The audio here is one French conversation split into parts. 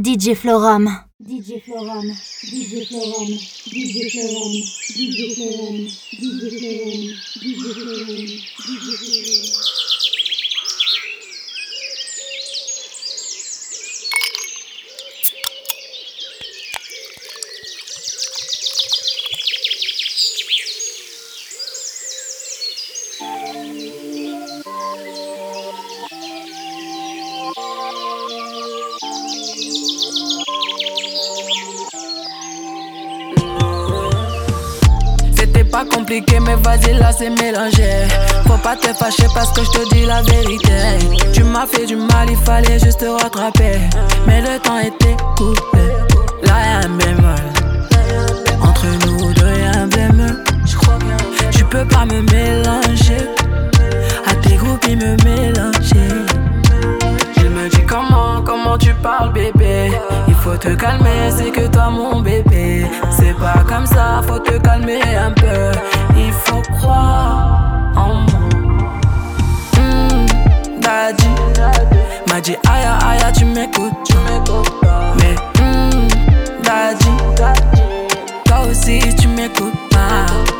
DJ Florum. DJ Florum. DJ Florum. DJ Florum. DJ Florum. DJ Florum. DJ Florum. DJ Florum. Mais vas-y, là c'est mélangé. Faut pas te fâcher parce que je te dis la vérité. Tu m'as fait du mal, il fallait juste te rattraper. Mais le temps était coupé. Là y'a un bémol. Entre nous deux y'a un bémol. Tu peux pas me mélanger. À tes groupes, il me mélanger. Comment, comment tu parles, bébé? Il faut te calmer, c'est que toi, mon bébé. C'est pas comme ça, faut te calmer un peu. Il faut croire en moi. Mmh, daddy, m'a dit aïe aïe, tu m'écoutes. Mais mmh, daddy, toi aussi tu m'écoutes pas.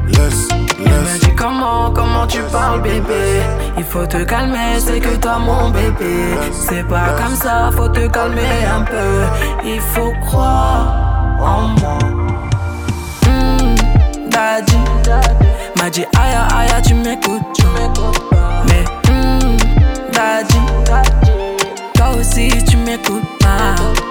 Laisse, Il me laisse. dit comment, comment tu parles bébé. Il faut te calmer, c'est que toi mon bébé. C'est pas comme ça, faut te calmer un peu. Il faut croire en moi. Mmh, Daddy. M'a dit aïe aïe tu m'écoutes. Mais mmh, Daddy. Toi aussi tu m'écoutes pas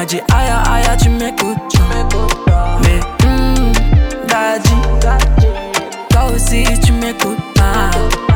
M'a dit aïe tu m'écoutes Mais mmh, Daddy Toi aussi tu m'écoutes pas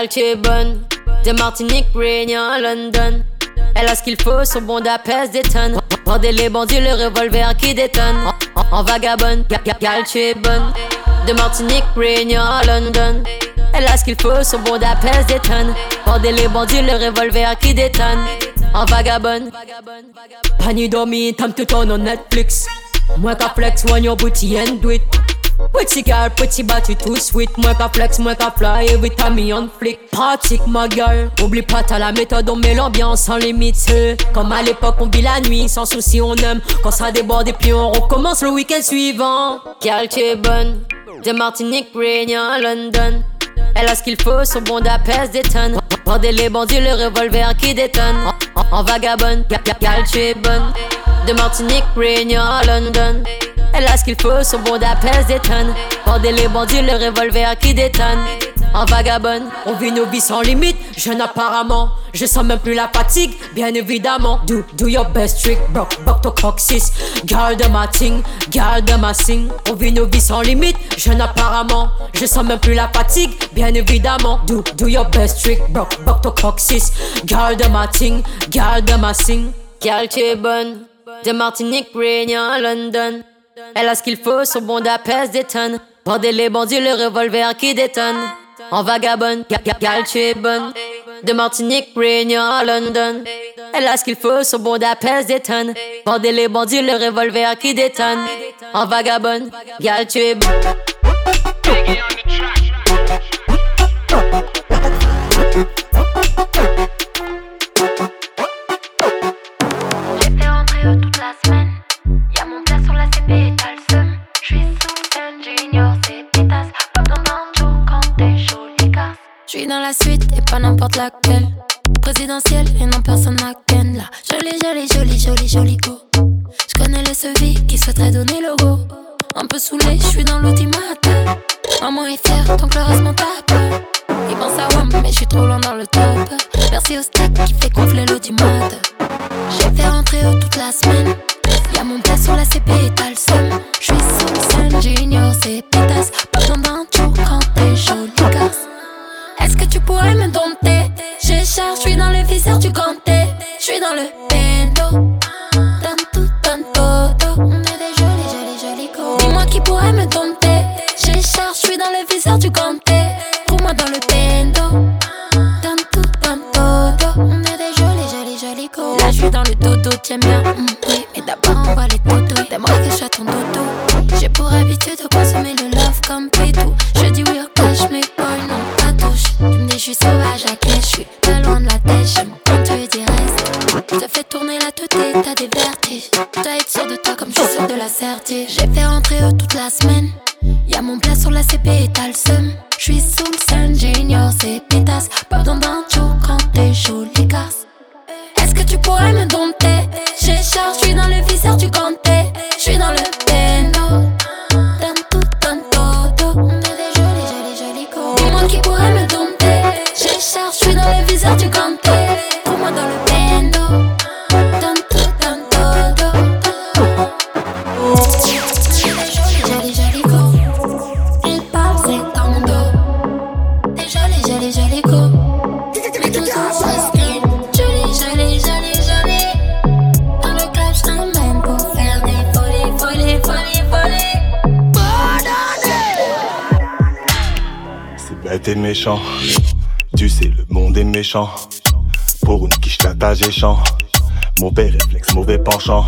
Gal, tu es bonne. De Martinique, Réunion, London. Elle a ce qu'il faut, son bon pèse des tonnes. Vendez les bandits, le revolver qui détonne. En, vagabonde, gal, tu es bonne. De Martinique, Réunion, London. Elle a ce qu'il faut, son bon pèse des tonnes. Vendez les bandits, le revolver qui détonne. En vagabonde. Pani dormi, tam tout on Netflix. Moi qu'à flex, one your booty and do it. Pretty girl, pretty body too sweet Moi qu'à flex, moi qu'à fly, every time me on flick Pratique ma girl, oublie pas t'as la méthode On met l'ambiance sans limite Comme à l'époque on vit la nuit, sans souci on aime Quand ça déborde et puis on recommence le week-end suivant Girl tu es bonne, de Martinique, Réunion, London elle a ce qu'il faut, son bon pèse des tonnes. Vendez les bandits, le revolver qui détonne. En, vagabonde, gal, tu es bonne. De Martinique, Réunion, London. Elle a ce qu'il faut, son bon pèse des tonnes. Vendez les bandits, le revolver qui détonne. En vagabonde, on vit nos vies sans limite. Jeune apparemment, je sens même plus la fatigue, bien évidemment. Do, do your best trick, buck, buck to coccyx. Garde ma ting, garde ma sing. On vit nos vies sans limite. Jeune apparemment, je sens même plus la fatigue, bien évidemment. Do, do your best trick, buck, buck to coccyx. Garde ma ting, garde ma sing. Gal, tu es bonne. De Martinique, Réunion, London. Elle a ce qu'il faut, son bon pèse des tonnes. Les bandits, le revolver qui détonne. En vagabonde, gal, tu es bonne. De Martinique, Réunion, London. Elle a ce qu'il faut, son bon pèse des tonnes. Les bandits, le revolver qui détonne. En vagabonde, gal, tu es bonne. Suis dans la suite et pas n'importe laquelle. Présidentielle et non personne n'a ken là. Jolie, jolie, jolie, jolie, jolie go. Je connais les sevis qui souhaiteraient donner le go. Un peu saoulé, je suis dans l'automate. Maman est fière, donc le reste m'en tape. Il pense à WAM, mais je suis trop loin dans le top. Merci au stack qui fait gonfler l'audimat. J'ai fait rentrer eux toute la semaine. Y'a mon sur la CP et t'as le seum. J'suis sous le scène, j'ignore ces pétasses. Pas besoin d'un tour quand t'es jolie gosse. Est-ce que tu pourrais me dompter? Je charge, j'suis dans le viseur du ganté. J'suis dans le bendo. Dans tout, dans todo. On est des jolis, jolis, jolis go. Dis-moi qui pourrait me dompter? Je charge, j'suis dans le viseur du ganté. Trouve-moi dans le bendo. Dans tout, dans todo. On est des jolis, jolis, jolis go. Là, j'suis dans le dodo, tiens bien. mm, oui, mais d'abord, on va les dodo. T'aimerais que je sois ton dodo. J'ai pour habitude de consommer le love comme pétou. Je dis oui mais boy, non, pas touche. Tu me dis, je suis sauvage à je suis pas loin de la tête. J'aime quand tu dis reste. Te fais tourner la tête, t'as des vertiges. T'as être sûr de toi comme je suis sûr de la certitude. J'ai fait rentrer eux toute la semaine. Y'a mon plat sur la CP et t'as le seum. J'suis sous le sun, j'ignore ces pétasses. Besoin d'un tour quand t'es jolie casse. Est-ce que tu pourrais me dompter? J'ai charge, j'suis dans le viseur du ganté. J'suis dans le bendo. Méchant. Pour une quiche tâche et chant. Mauvais réflexe, mauvais penchant.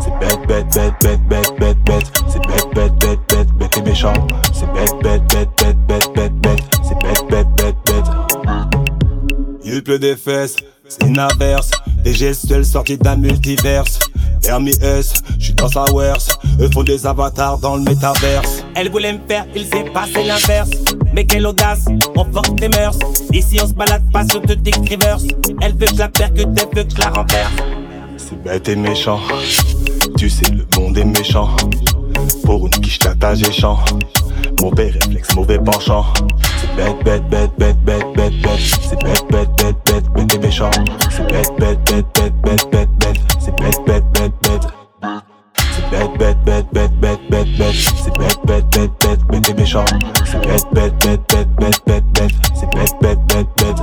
C'est bête, bête, bête, bête, bête, bête, bête. C'est bête, bête, bête, bête, bête et méchant. C'est bête, bête, bête, bête, bête, bête, bête. C'est bête, bête, bête, bête. Il pleut des fesses, c'est une averse. Des gestuels sortis d'un multiverse. Hermie S, j'suis dans sa worse. Eux font des avatars dans le métaverse. Elle voulait me faire, il s'est passé l'inverse. Mais quelle audace, on force les mœurs. Ici on se balade pas sur de dick rivers. Elle veut que la percute, elle veut que la renverse. C'est bête et méchant. Tu sais, le monde est méchant. Pour une quiche tâche et chant. Mauvais réflexe, mauvais penchant. C'est bête, bête, bête, bête, bête, bête, bête. C'est bête, bête, bête, bête, bête et méchant. C'est bête, bête, bête, bête, bête, bête, bête. C'est bête, bête, bête, bête. C'est bête, bête, bête, bête, bête, bête, bête. C'est bête, bête, bête, bête, bête et méchant. Bête, bête, bête, bête, bête, bête, bête. C'est bête, bête, bête, bête.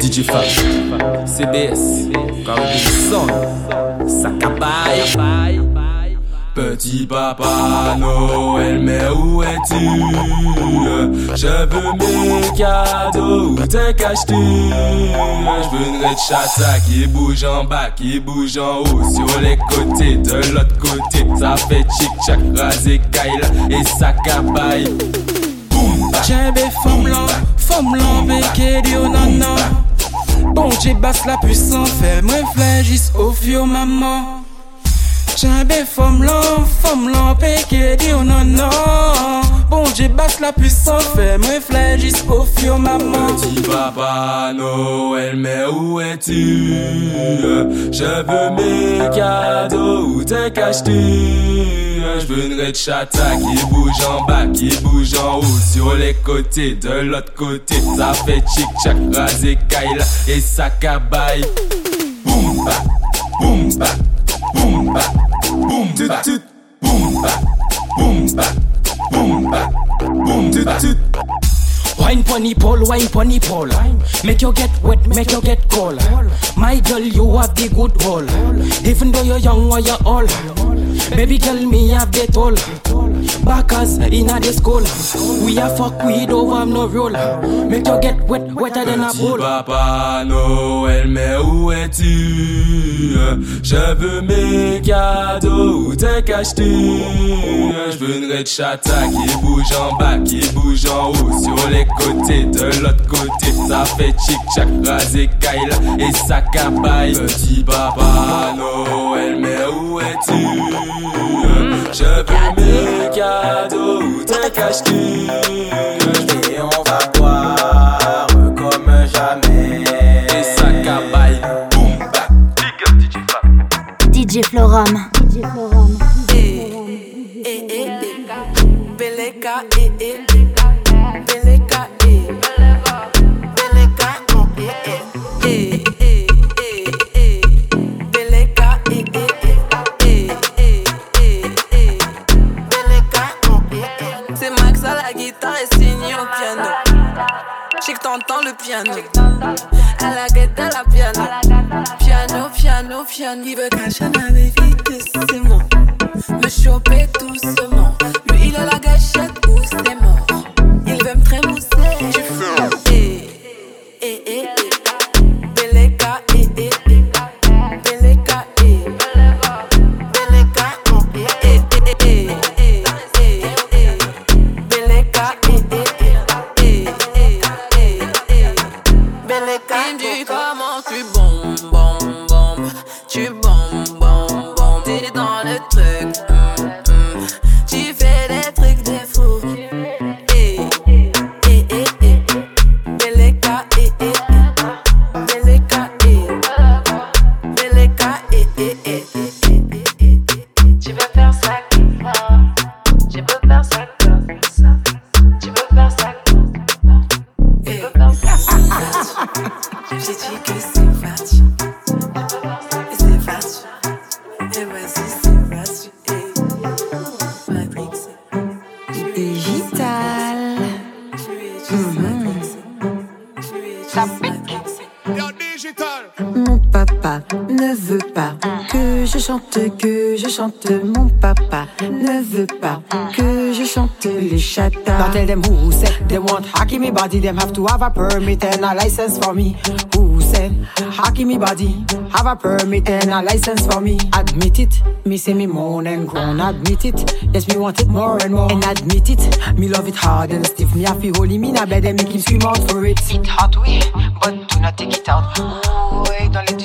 DJ Fab, CBS, Carlson, Sakabaye. Petit papa Noël, mais où es-tu? Je veux mes cadeaux, où t'es caches-tu? Je veux une red qui bouge en bas, qui bouge en haut, sur les côtés, de l'autre côté. Ça fait chic-chac, rasé Kaila et Sakabaye. Boum, bah. J'ai des femmes là, femmes là, béquet di oh non non. Bon, j'ai basse la puissance, fais moi flagis au fio maman. J'ai des femmes là, femmes là, béquet di oh non non. Bon, j'ai basse la puissance, fais moi flagis au fio maman. Petit papa Noël, mais où es-tu? Je veux mes cadeaux, où t'es caches-tu? Je veux une red chata qui bouge en bas, qui bouge en haut, sur les côtés, de l'autre côté. Ça fait chic-chac, rasé Kaila et Sakabaye. Boum ba, boum ba, boum ba, boum ba, boum ba, boum ba, boum ba, boum ba. Wine pony pole, wine pony pole. Make you get wet, make you get cold. My girl, you have the good hole. Even though you're young or you're old. Baby girl, me have the toll. Backers in the school. We are fuck, we don't have no rule. Make you get wet, wetter than a bull. papa Noël, mais où es-tu? Je veux mes cadeaux, où t'es caches-tu? Je veux une red chata qui bouge en bas, qui bouge en haut, sur les côtés, de l'autre côté. Ça fait chic-chac, rasé Kaila et Sakabaye. Petit papa Noël, mais où es-tu? Je veux mes cadeaux ou tes cache Et on va boire comme jamais. Et ça cabaye, boum, bap, big DJ DJ Florum. Ne veut pas que je chante les chatas. Now tell them who said they want me body, them have to have a permit and a license for me. Who said? Me body, have a permit and a license for me? Admit it, me say me moan and groan. Admit it, yes me want it more and more. And admit it, me love it hard and stiff. Me have to hold him in a bed and make him scream out for it. It hot we, but do not take it out. Ooh, don't let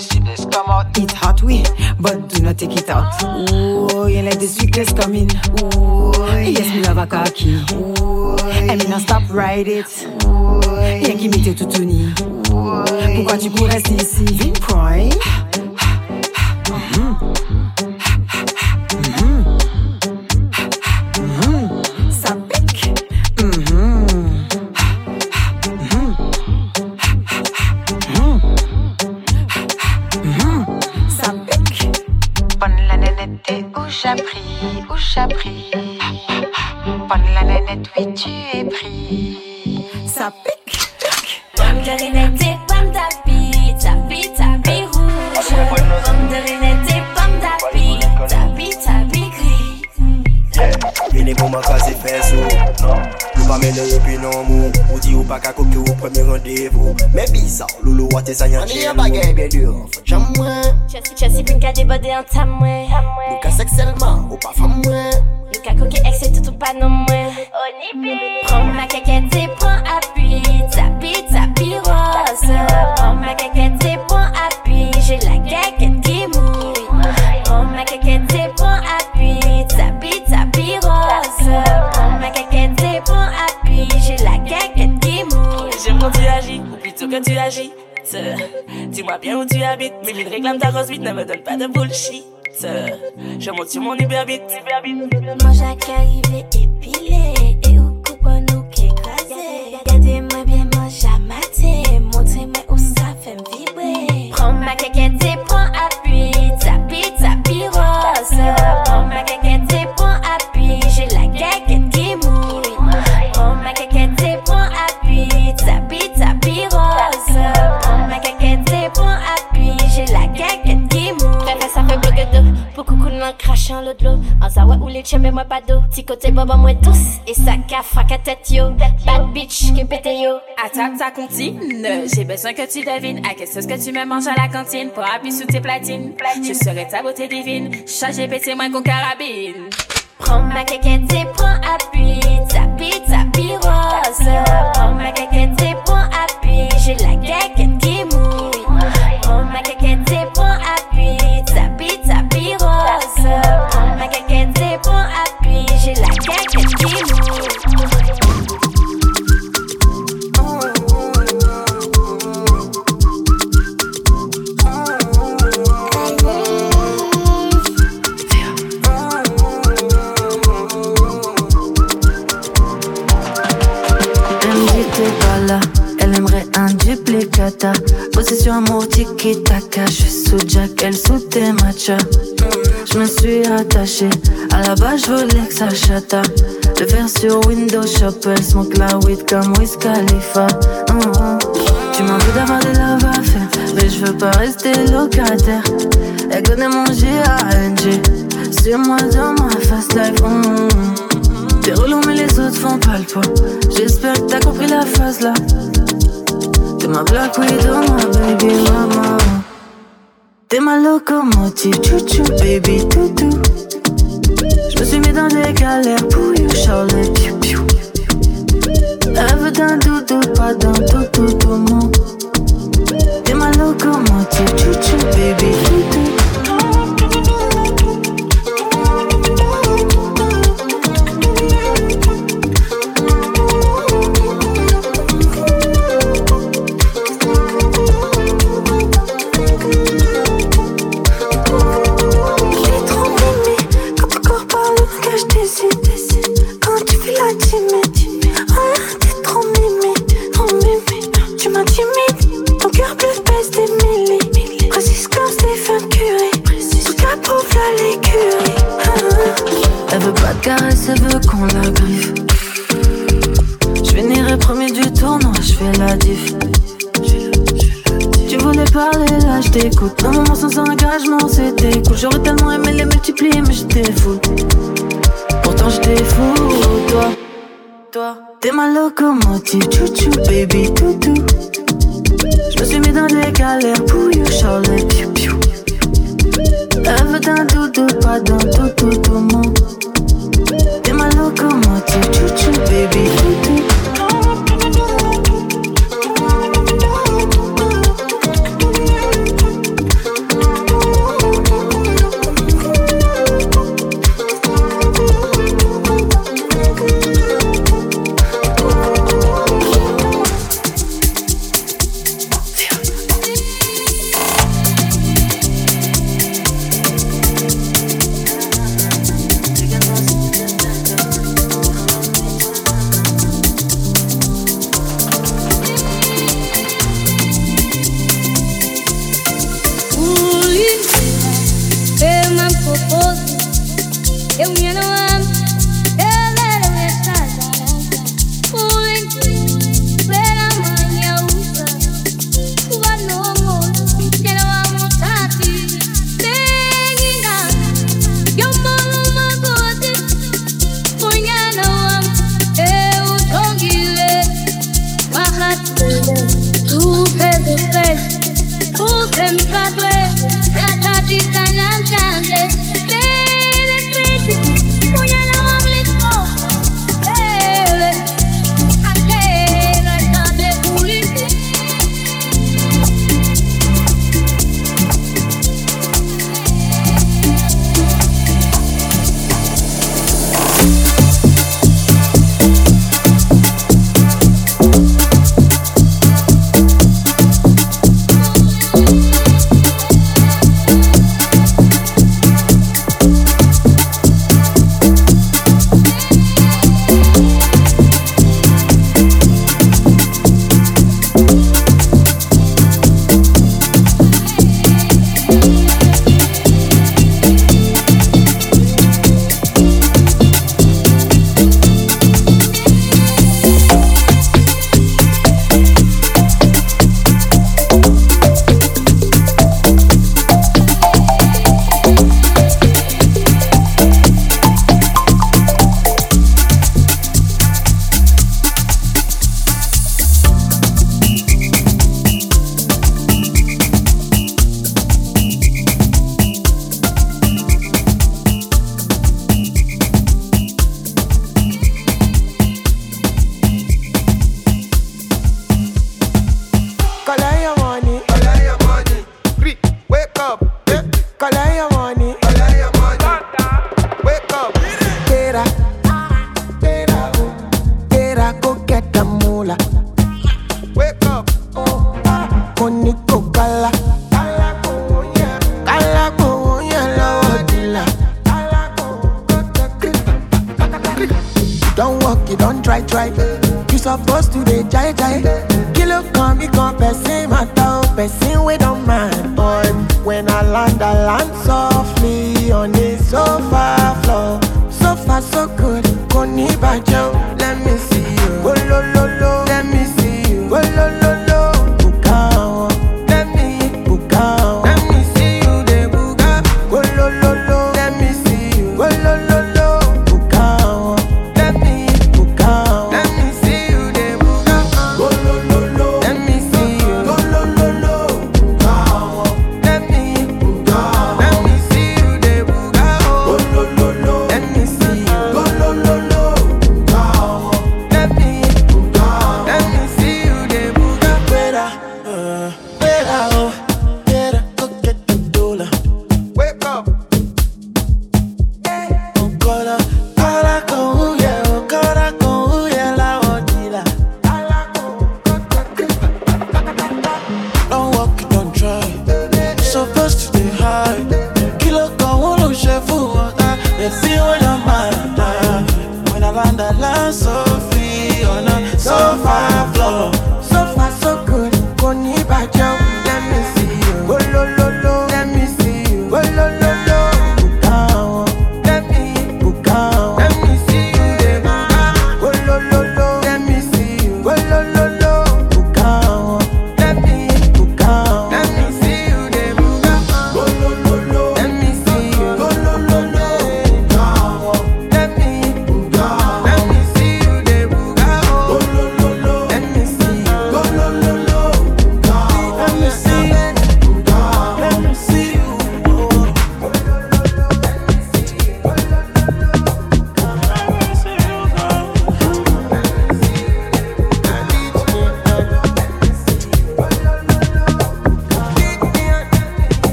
out. It hot we, but do not take it out. Ooh, and let the sweetness come in. Ooh, yes me love a cocky. Ooh, and me not stop ride it. Ooh, yeah, qui m'était tout uni. Pourquoi tu cours rester ici? Vin Nou pa mene epi nan mou Ou di ou pa ka koke ou premi randevou Men bizan, loulou wate sa yan chen Ani bagay bien dur, fot jam mwen Chelsea, Chelsea, pin ka déborde en tam mwen. Nou ka sekselman, ou pa fam mwen Nou ka koke ex et tout ou pas non mwen. Prends ma et prends appui, tapi, tapi rose. Prends ma quand tu agis. Dis-moi bien où tu habites, mais il réclame ta rose vite, ne me donne pas de bullshit. Je monte sur mon Uber vite. Moi j'ai arrivé épilé et au coupe nous qui écrasé. Regardez-moi bien, moi j'ai maté. Montrez-moi où ça fait me vibrer. Prends ma caquette et prends appui. Tapi, tapi rose. Prends ma caquette l'eau. En zawa ou les tchembe moi pas d'eau. Ti côté boba moi tous. Et ça café à tête yo. Bad bitch qui pété yo. Attaque ta comptine, j'ai besoin que tu devines à qu'est-ce que tu me manges à la cantine? Pour appuyer sous tes platines. Je serai ta beauté divine, chargé pété moins qu'on carabine. Prends ma caquette et prends appui. Tapi, tapi rose. Prends ma caquette et prends appui. J'ai la caquette qui mouille. Prends ma caquette et prends appui. Tapi, tapi rose. J'ai Possession amour tiki taka, je suis sous Jack, elle sous tes matchas. Je me suis attachée, à la base je voulais que ça chata. Le faire sur Windows Shop, elle smoke la weed comme Wiz Khalifa. Mm-hmm. Tu m'en veux d'avoir des love à mais je veux pas rester locataire. Elle connaît mon G-A-N-G, sur moi dans ma fast life. Mm-hmm. T'es relou, mais les autres font pas le poids. J'espère que t'as compris la phase là. T'es ma black widow, ma baby mama. T'es ma locomotive, chouchou, baby toutou. Je me suis mis dans des galères pour you, Charlie, piou piou. Veut d'un doudou, pas d'un tout tout tout mon. T'es ma locomotive, chouchou, baby toutou. Locomotive, chouchou,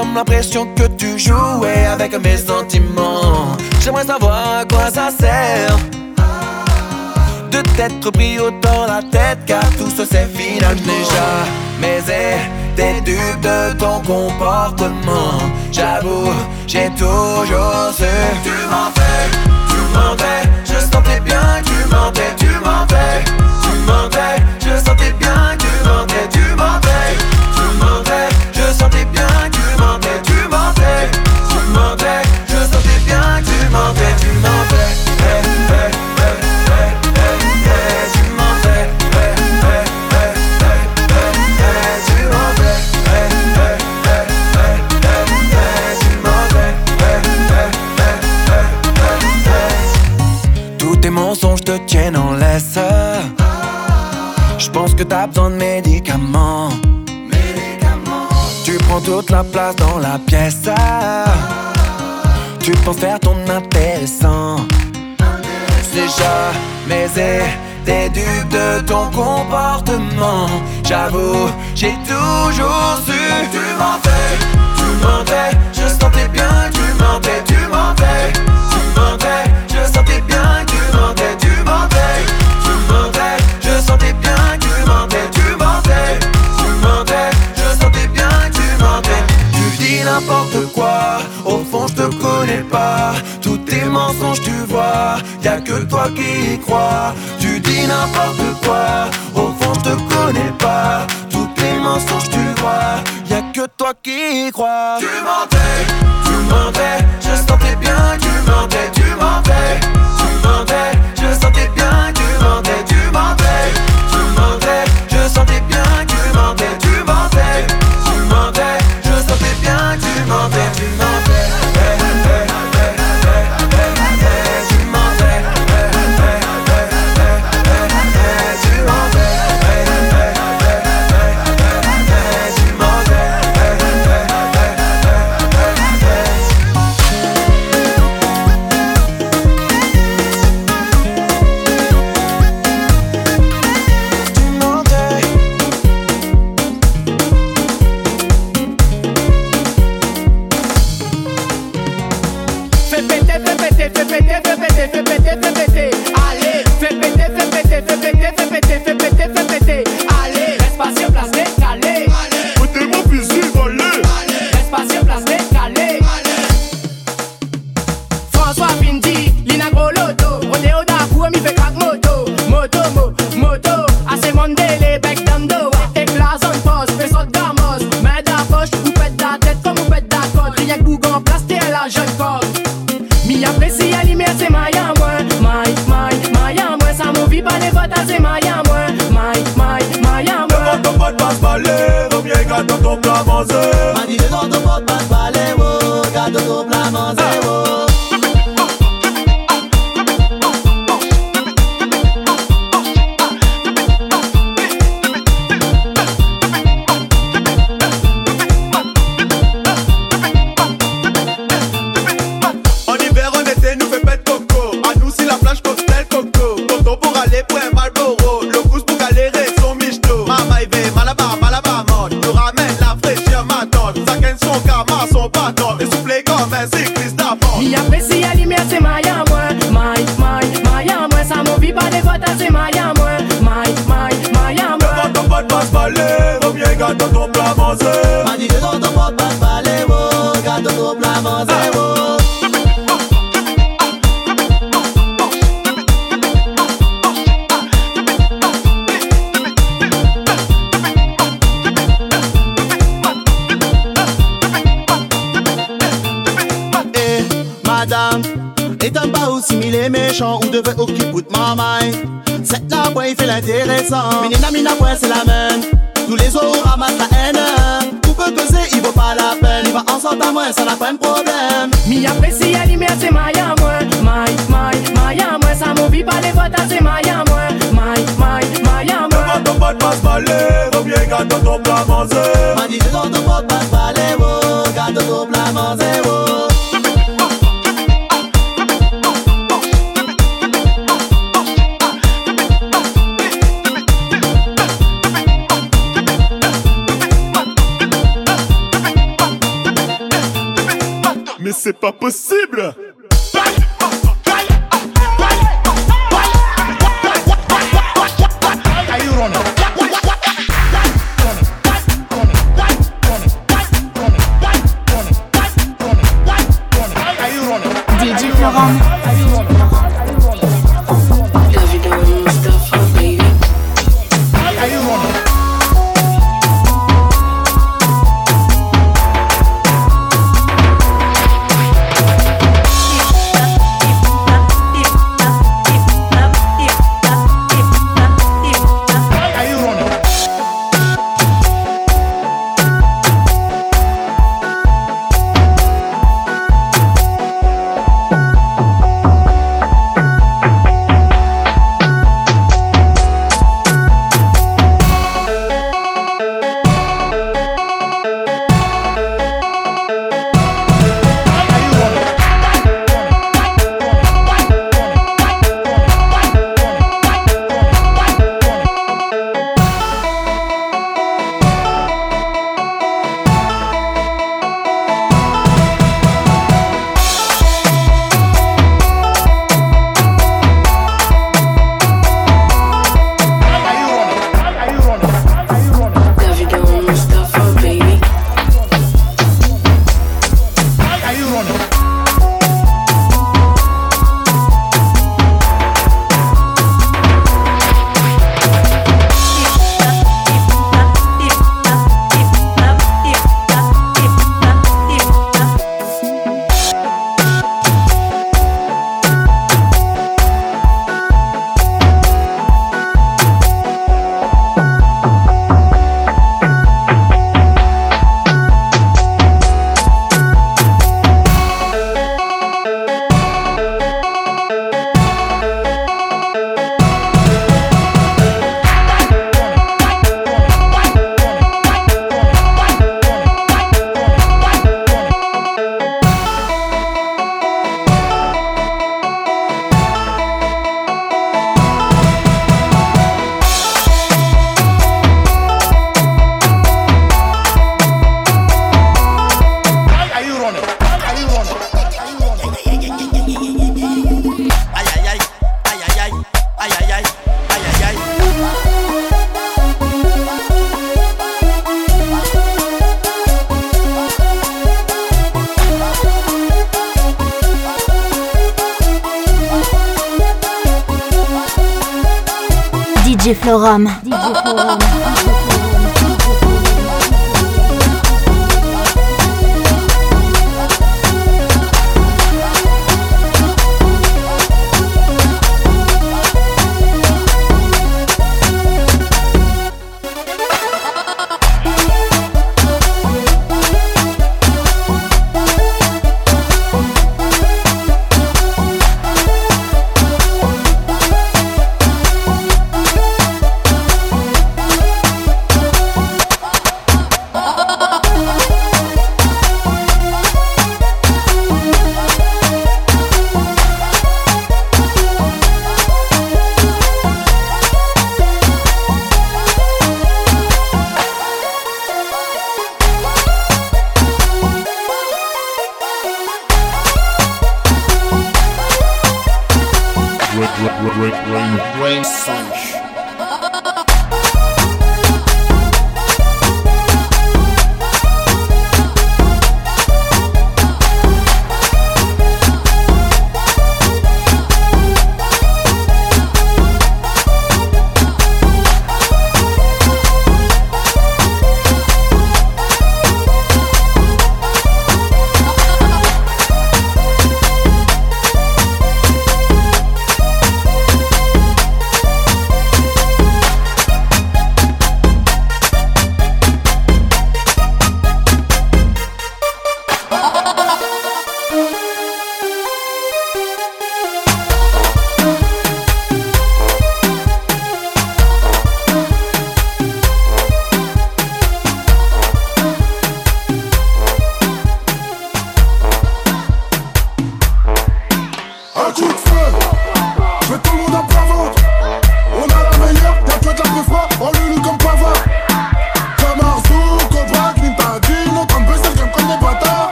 l'impression que tu jouais avec mes sentiments. J'aimerais savoir à quoi ça sert de t'être pris autant la tête, car tout ça c'est final déjà. Mais t'es dupe de ton comportement. J'avoue, j'ai toujours su. Tu mentais, tu mentais, je sentais bien tu mentais, tu mentais, tu mentais, que t'as besoin de médicaments. Tu prends toute la place dans la pièce. Tu penses faire ton intéressant. C'est jamais t'es dupe de ton comportement. J'avoue, j'ai toujours su. Tu mentais, tu mentais. Y'a que toi qui y crois. Tu dis n'importe quoi. Au fond, je te connais pas. Tous tes mensonges, tu vois. Y'a que toi qui y crois. Tu mentais, tu mentais. Je sentais bien tu mentais. Tu mentais, Mandele, bec dame de T'es classe en gamos Mets ta vous pète la tête comme vous pète la Rien que la jeune Mi apprécie à l'image, c'est maille en moins. Moins. Pas les votes, c'est moins moins M'a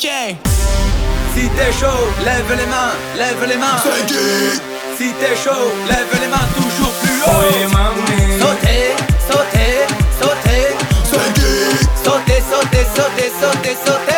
Si t'es chaud, lève les mains, lève les mains. Si t'es chaud, lève les mains toujours plus haut. Oui, mamie. Sautez, sautez, sautez. Sautez, sautez, sautez, sautez, sautez.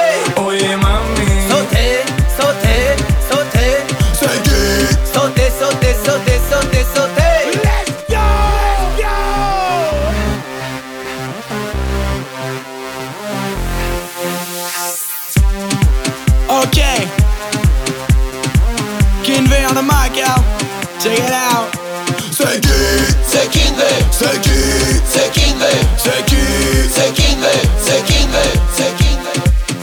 C'est Kinvey, c'est Kinvey, c'est Kinvey.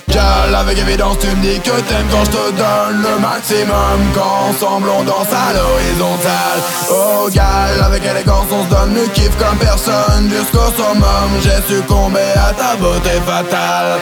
Gal, avec évidence tu me dis que t'aimes quand je te donne le maximum. Qu'ensemble on danse à l'horizontale. Oh gal, avec élégance on se donne le kiff comme personne. Jusqu'au summum, j'ai succombé à ta beauté fatale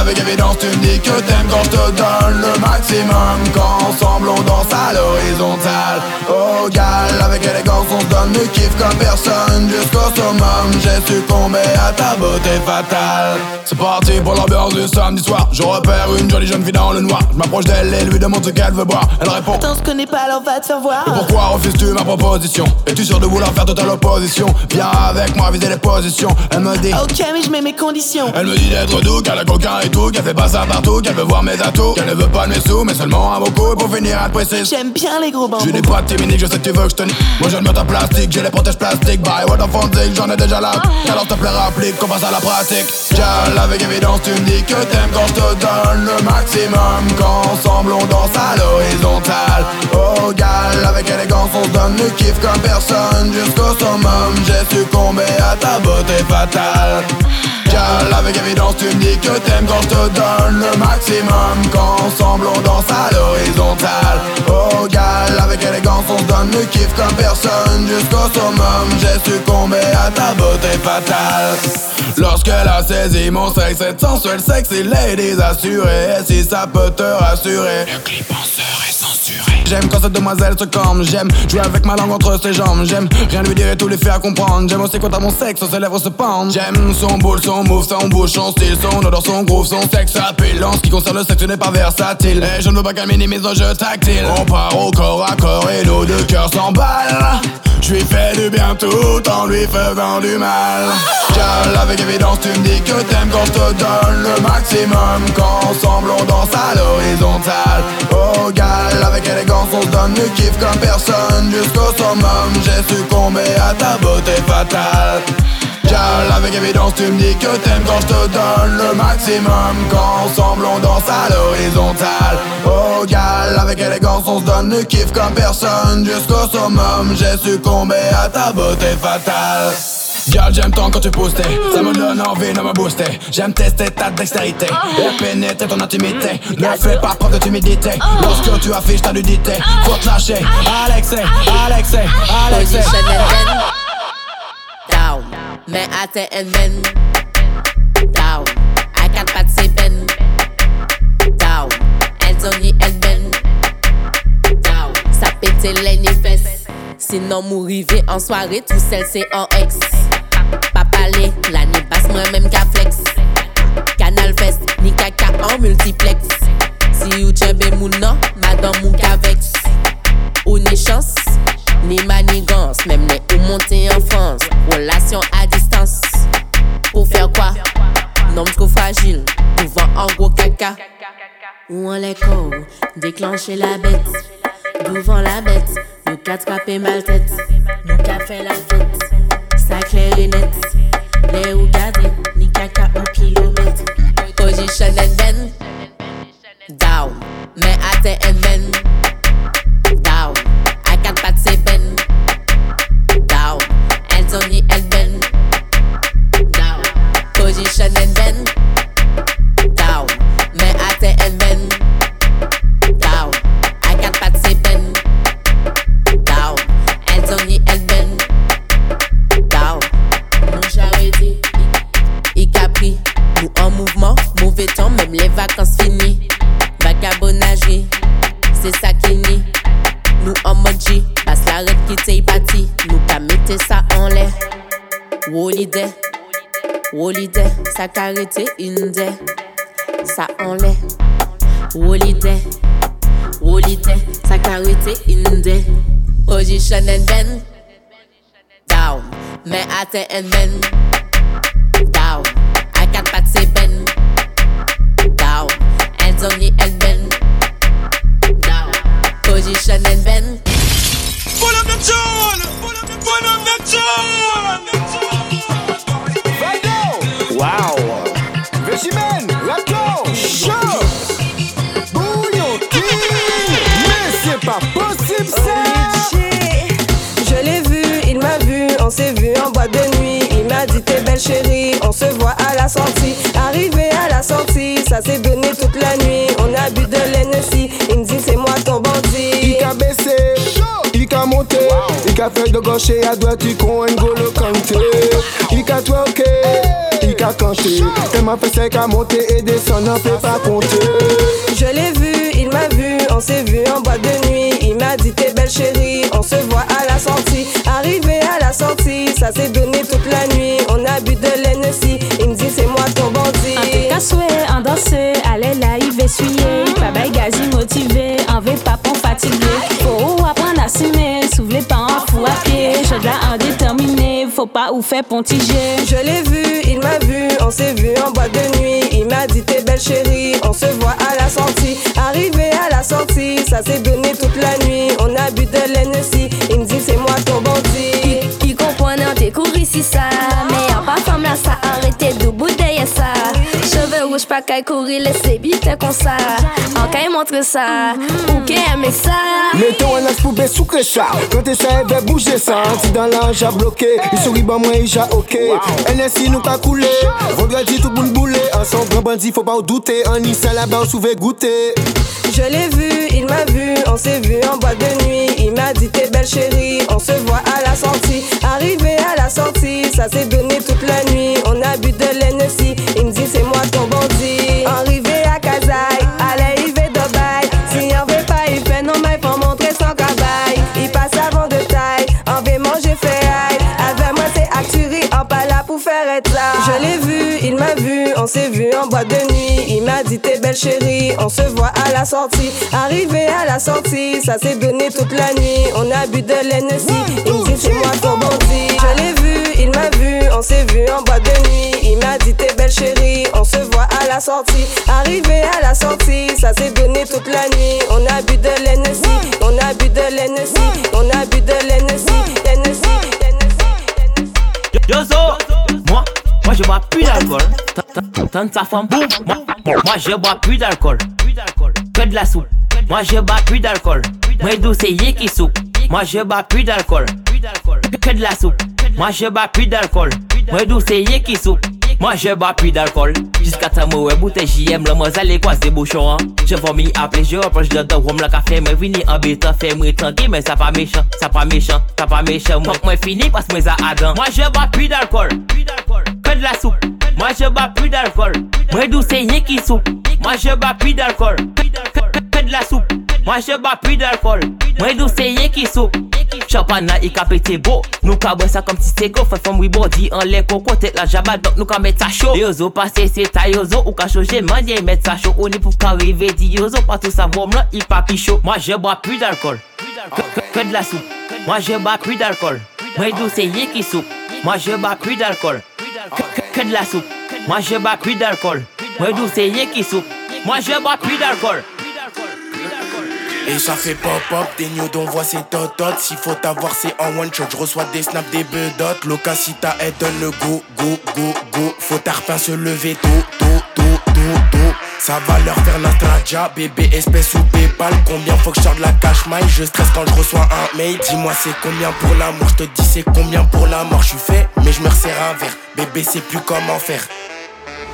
Avec évidence tu me dis que t'aimes quand je te donne le maximum. Qu'ensemble on danse à l'horizontale. Oh gal, avec élégance on se donne le kiff comme personne. Jusqu'au summum, j'ai succombé à ta beauté fatale. C'est parti pour l'ambiance du samedi soir. Je repère une jolie jeune fille dans le noir. Je m'approche d'elle et lui demande ce qu'elle veut boire. Elle répond. Attends, je connais pas, alors va te faire voir. et pourquoi refuses-tu ma proposition? Es-tu sûr de vouloir faire totale opposition? Viens avec moi viser les positions. Elle me dit. Ok, mais je mets mes conditions. Elle me dit d'être doux, qu'elle a et tout Qu'elle fait pas ça partout, qu'elle veut voir mes atouts Qu'elle ne veut pas de mes sous, mais seulement un beaucoup Pour finir elle précise J'aime bien les gros bambous. je n'ai pas de timinique, je sais que tu veux que je te nique Moi je ne me tape plastique, j'ai les protèges plastiques. Bye, what the j'en ai déjà là Alors te plaît rapplique, qu'on passe à la pratique. Gal, avec évidence tu me dis que t'aimes quand je te donne le maximum. Qu'ensemble on danse à l'horizontale. Oh gal, avec élégance on se donne le kiff comme personne. Jusqu'au summum, j'ai succombé à ta beauté fatale Avec évidence tu me dis que t'aimes quand je te donne le maximum. Qu'ensemble on danse à l'horizontale. Oh gal, avec élégance on donne le kiff comme personne Jusqu'au summum, j'ai succombé à ta beauté fatale. Lorsqu'elle a saisi mon sexe, cette sensuelle sexy lady assurée Et si ça peut te rassurer. Le clip en serait censuré J'aime quand cette demoiselle se corne J'aime jouer avec ma langue entre ses jambes. J'aime rien lui dire et tout lui faire comprendre. J'aime aussi quand à mon sexe ses lèvres se pendent. J'aime son boule, son move, son bouche, son style Son odeur, son groove, son sexe appelant Ce qui concerne le sexe n'est pas versatile. Et je ne veux pas qu'elle minimise un jeu tactile. On part au corps à corps et nos deux cœurs s'emballent je lui fais du bien tout en lui faisant du mal. Gal, avec évidence tu me dis que t'aimes quand je te donne le maximum. Qu'ensemble on danse à l'horizontale. Oh gal, avec élégance on se donne le kiff comme personne Jusqu'au summum, j'ai succombé à ta beauté fatale. Gal, avec évidence tu me dis que t'aimes quand je te donne le maximum. Qu'ensemble on danse à l'horizontale. Oh gal, avec élégance on se donne le kiff comme personne Jusqu'au summum, j'ai succombé à ta beauté fatale Gal, j'aime tant quand tu pousses tes- Ça me donne envie de me booster J'aime tester ta dextérité Et pénétrer ton intimité Ne fais pas preuve de timidité Lorsque tu affiches ta nudité Faut te lâcher Alexei, Alexei, Alexei Position and bend down. Mais attends and bend down. I can't pas say bend down. And bend down. Ça pète les fesses. Sinon, mourivé en soirée, tout seul c'est en ex. Parler, la ni basse, moi-même qu'à flex. Canal Fest, ni caca en multiplex. Si ou tchebe moun nan, madame mou kavex. Ou ni chance, ni manigance, même les ou monter en France. Relation à distance. Pour faire quoi? Non trop fragile, pouvant en gros caca. Ou en l'écho, déclencher la bête. Devant la bête, nous quatre frapper mal tête. Nous quatre fait la fête, ça clair et net. Le ou gade, ni kaka ou kilomet Koji chanen ben. Daw, men ate en men les vacances finies. Vagabondage, oui, c'est ça qui nie. Nous en mode G, passe la red qui t'est bâti. Nous pas mettre ça en l'air. Holiday, holiday, ça carité une day. Ça en l'air. Wolite, wolite, sa karite inde. Position and bend. Down, mais ate and. And. Down, position and bend. Pull up the tune! Pull up the tune! Wow! Végimène, Rato, chaud! Bouillon, Mais c'est pas possible ça! Je l'ai vu, il m'a vu, on s'est vu en boîte de nuit. Il m'a dit t'es belle chérie, on se voit à la sortie. Arrivé à la sortie, ça s'est donné la nuit. On a bu de l'Hennessy, il me dit c'est moi ton bandit. Il a baissé, il a monté, il a fait de gauche et à droite, il con N'Golo Kanté. Il a twerké, il a canté. Elle m'a fait sec à monter et descendre, on peut pas compter. Je l'ai vu, il m'a vu, on s'est vu en boîte de nuit. Il m'a dit t'es belle chérie, on se voit à la sortie. Arrivé à la sortie, ça s'est donné toute la nuit. On a bu de souhait, en danser, allez là, il va essuyer. Pas gazi motivé, en veut pas pour fatigué. Faut apprendre à s'aimer, s'ouvrir pas en fou à pied. Je dois en déterminer, faut pas ou faire pontiger. Je l'ai vu, il m'a vu, on s'est vu en boîte de nuit. Il m'a dit t'es belle chérie, on se voit à la sortie. Arrivé à la sortie, ça s'est donné toute la nuit. Rouges pas qu'à courir laissez vite comme ça En qu'à montre ça Ou qu'à aimer ça. Mettons un as poubelle sous ça Quand t'es ça, elle va bouger ça Si dans l'ange a bloqué Il sourit bah moi il a ok. NSI nous qu'a coulé. Vendredi tout boule boulé. Ensemble grand bandit faut pas en douter. En Nice là-bas on souvait goûter. Je l'ai vu, il m'a vu, on s'est vu en boîte de nuit. Il m'a dit t'es belle chérie, on se voit à la sortie. Arrivé à la sortie, ça s'est donné toute la nuit. On a bu de l'Hennessy, l'ai vu, il m'a vu, on s'est vu en boîte de nuit. Il m'a dit t'es belle chérie, on se voit à la sortie. Arrivé à la sortie, ça s'est donné toute la nuit. On a bu de l'Hennessy, il me dit c'est moi ton bandit. Je l'ai vu, il m'a vu, on s'est vu en boîte de nuit. Il m'a dit t'es belle chérie, on se voit à la sortie. Arrivé à la sortie, ça s'est donné toute la nuit. On a bu de l'Hennessy, on a bu de l'Hennessy, on a bu de l'Hennessy, l'Hennessy, Yozo, moi, je bois plus d'alcool. Moi, je bois plus d'alcool. Que de la soupe. Moi je bois plus d'alcool. Moi douce c'est yé qui soupe. Moi je bois plus d'alcool. Que de la soupe. Moi je bois plus d'alcool. Moi douce c'est yé qui soupe. Moi je bois plus d'alcool Jusqu'à ta mauvais bouteille Le c'est bouchon hein. Je je reproche de café Me vini en moi fini parce que moi adam Moi je bois plus d'alcool fais de la soupe. Moi je bats plus d'alcool. Moi d'où c'est qui soupe. Moi je bats plus d'alcool. Fais de la soupe. Moi je bats plus d'alcool. Moi d'où c'est qui soupe. Chapana i ka pete bo Nou ka bwen sa kom si se go Fè fèm wibo di an lè koko Tek la jaba donk nou ka met sa show Yo zo pase se ta yo zo Ou ka choje manje met sa show Ou ni pou ka rive di yo zo Patou sa vom lan i pa pi show Moi je bois plus d'alcool Fè de la soupe Moi je bois plus d'alcool Mwen dou se ye ki soupe Moi je bois plus d'alcool que, de la soupe. Moi je bois plus d'alcool. Moi dou c'est qui soupe. Moi je bois plus d'alcool. Et ça fait pop-pop, des news on voit ses tototes S'il faut t'avoir c'est en one shot, je reçois des snaps, des bedotes Loca si ta elle donne le go, go, go, go Faut tarpin se lever tôt, tôt, tôt, tôt, tôt Ça va leur faire la straja, bébé espèce ou Paypal Combien faut que je sorte la cash maille? Je stresse quand je reçois un mail. Dis-moi c'est combien pour l'amour, je te dis c'est combien pour la mort? Je suis fait, mais je me resserre un verre. Bébé c'est plus comment faire.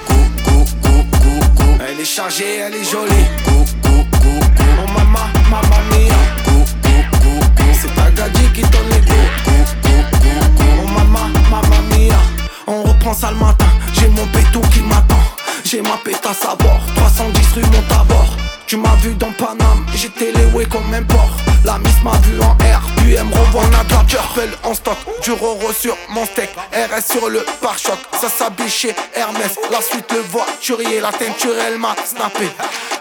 Go, go, go, go, go Elle est chargée, elle est jolie Go, go, go, go Oh mama, mamma mia Go, go, go, go C'est ta gadji qui donne les go Go, go, go, Oh mama, mamma mia On reprend ça le matin. J'ai mon béton qui m'attend J'ai ma pétasse à bord 310 rue Montabord Tu m'as vu dans Paname J'étais les comme un port. La miss m'a vu en R Puis elle me revoit en Purple en stock Du roro sur mon steak. RS sur le pare-choc Ça s'habille chez Hermès. La suite le voiturier La teinture elle m'a snappé.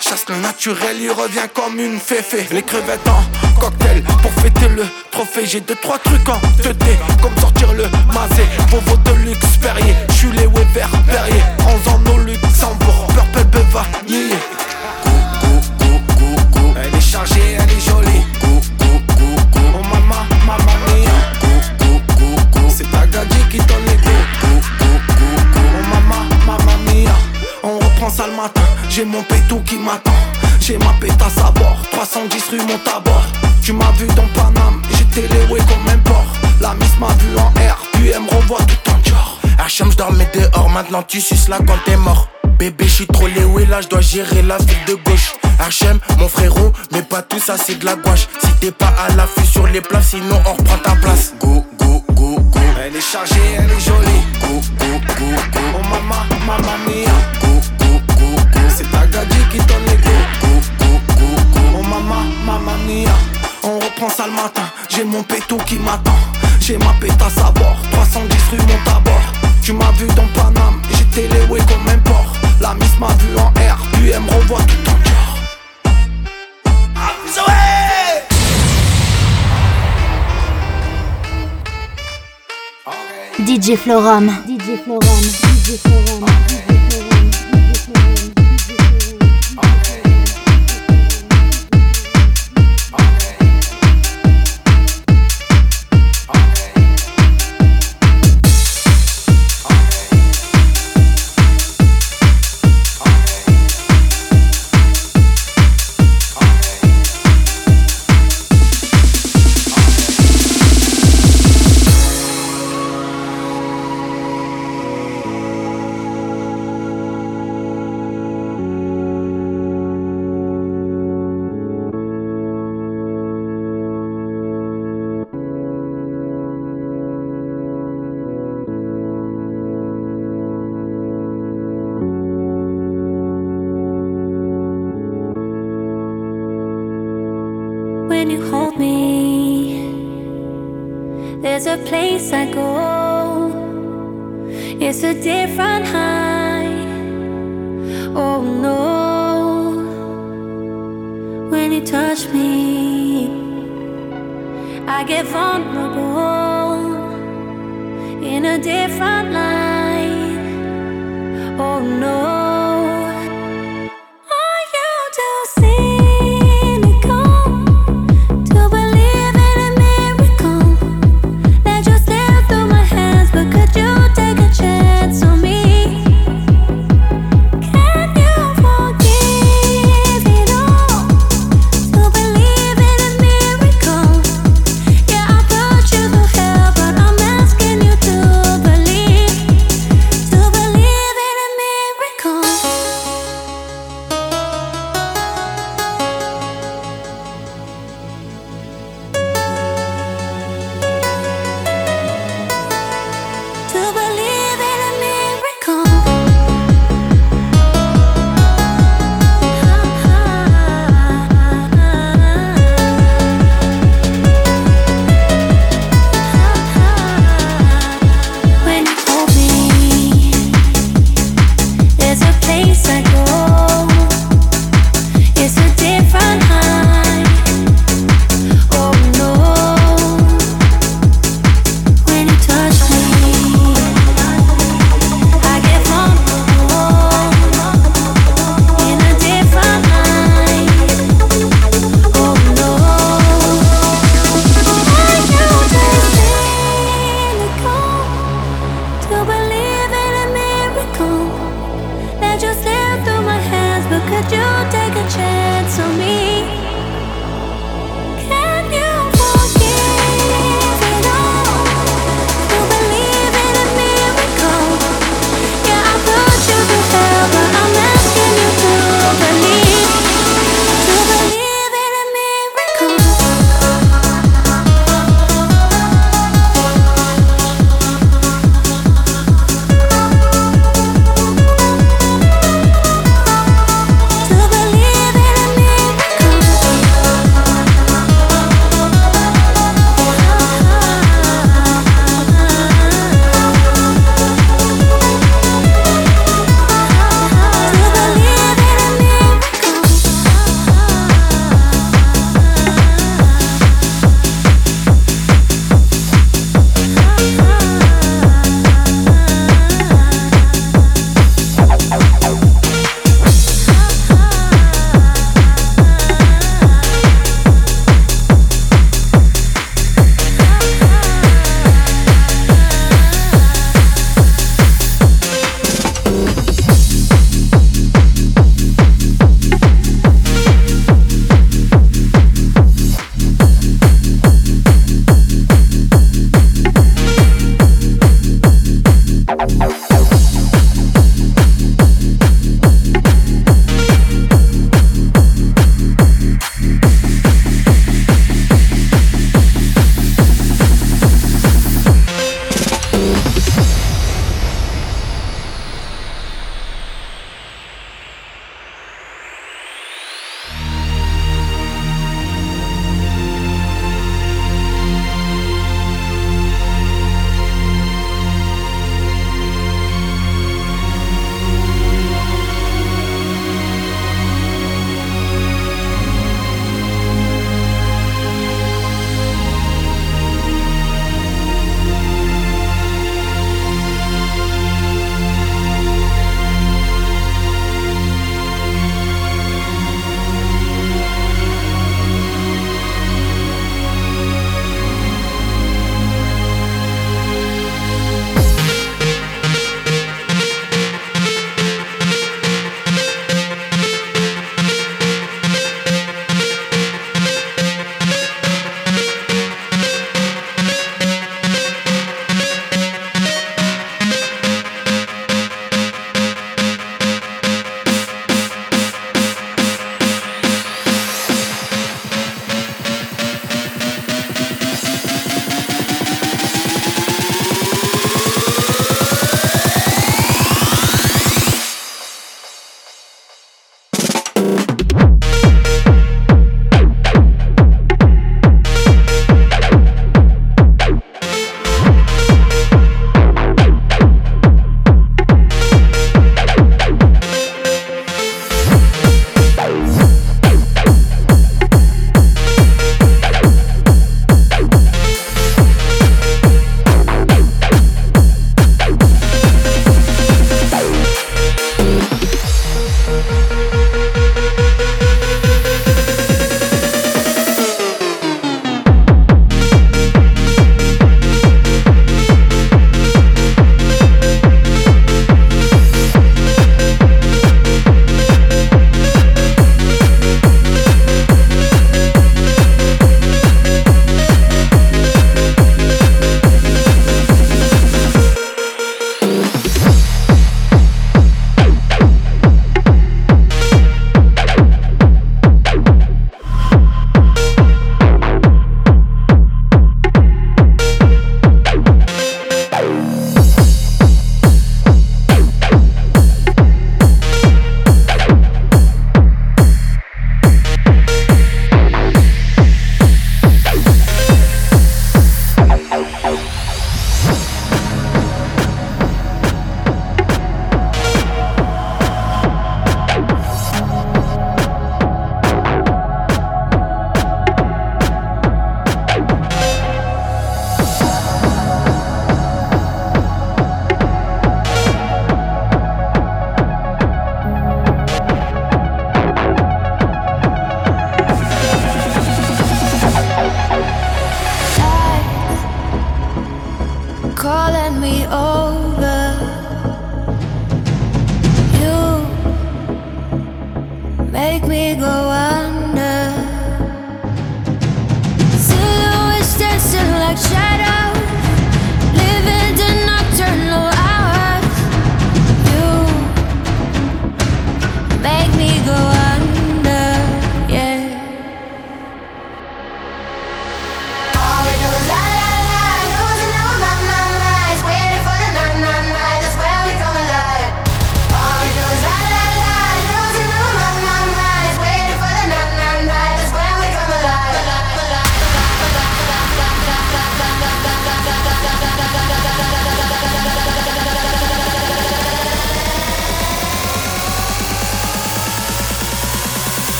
Chasse le naturel, il revient comme une féfé. Les crevettes en cocktail pour fêter le trophée. J'ai deux trois trucs en teuté, comme sortir le masé. Vovo de luxe Perrier, j'suis les Weber Perrier. En en au Luxembourg, purple beva nier. Elle est chargée, elle est jolie. Oh maman, maman mia. C'est ta gadji qui donne les go. Oh maman, maman mia. On reprend ça le matin. J'ai mon pétou qui m'attend. J'ai ma pétasse à bord. 310 rue Montabord. Tu m'as vu dans Paname. J'étais les comme un port. La miss m'a vu en R. Puis elle me revoit tout en genre. HM, je dormais dehors. Maintenant tu suces là quand t'es mort. Bébé, j'suis trop léoué là, j'dois gérer la ville de gauche. HM, mon frérot, mais pas tout ça, c'est de la gouache. Si t'es pas à l'affût sur les places, sinon on reprend ta place. Go, go, go, go. Elle est chargée, elle est jolie. Go, go, go, go. Oh maman, maman mia. Go, go, go, go. C'est ta gadji qui donne les go. Go, go, go, go. Oh maman, maman mia. Reprend ça le matin, j'ai mon pétou qui m'attend. J'ai ma pétasse à bord, 310 rue Montabord. Tu m'as vu dans Paname, j'étais les comme un port. La miss m'a vu en R, puis elle me revoit tout en cœur. DJ Floram. DJ Floram. DJ Floram. When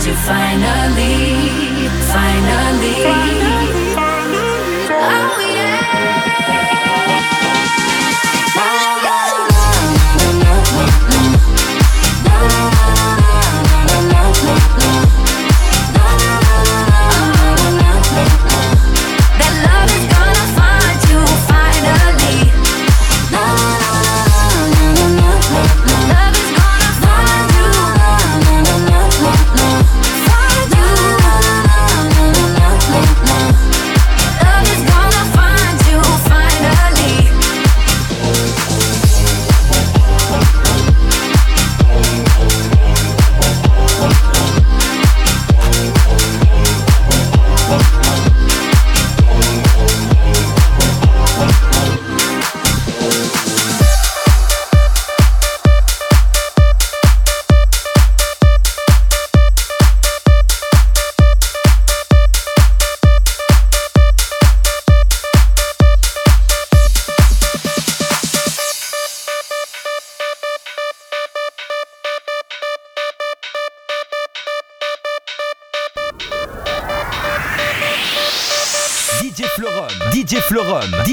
found you finally, finally. finally.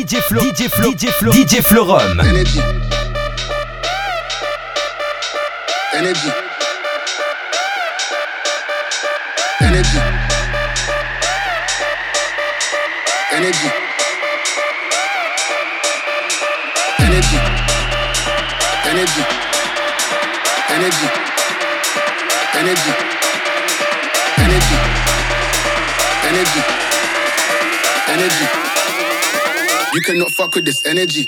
DJ Flo, DJ Flo, DJ Flo, DJ Florum. Energy. Energy. Energy. Energy. Energy. Energy. Energy. Energy. Energy. Energy. Energy. You cannot fuck with this energy.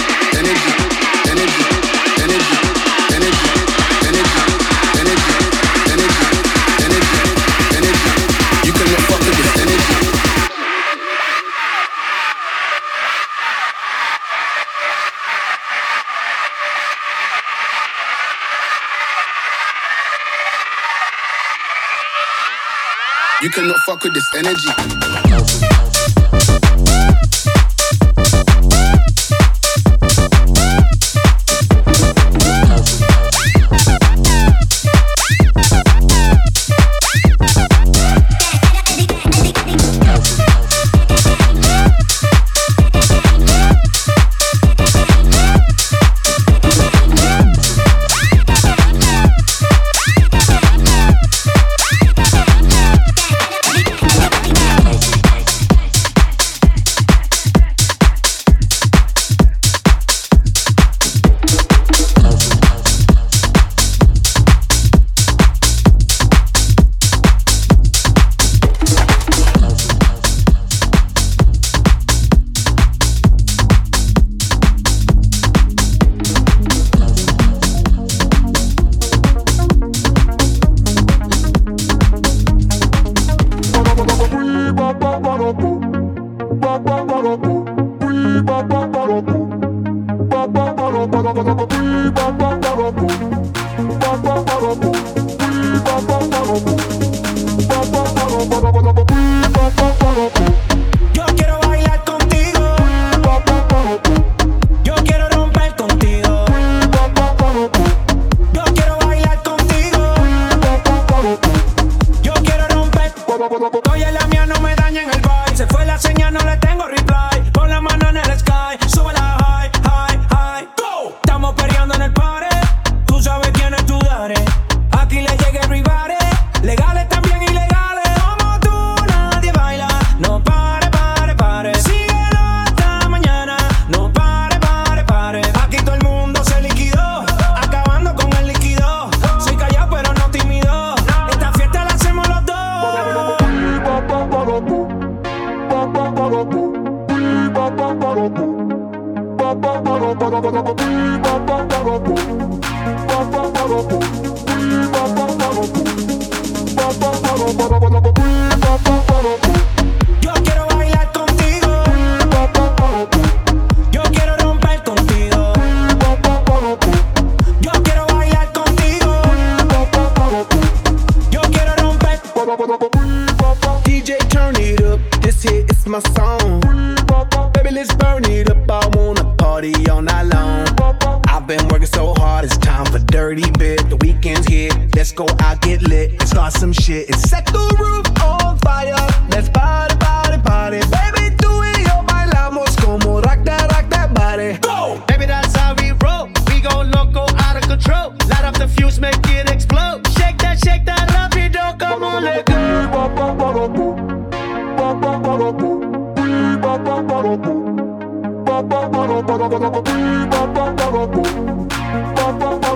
cannot fuck with this energy. Hard, it's time for dirty bit. The weekend's here, let's go out, get lit, and start some shit. And set the roof on fire. Let's party, party, party. Baby, do it, yo, bailamos como rock that, rock that body. Go! Baby, that's how we roll. We go loco, out of control. Light up the fuse, make it explode. Shake that, shake that, rapido, come on, let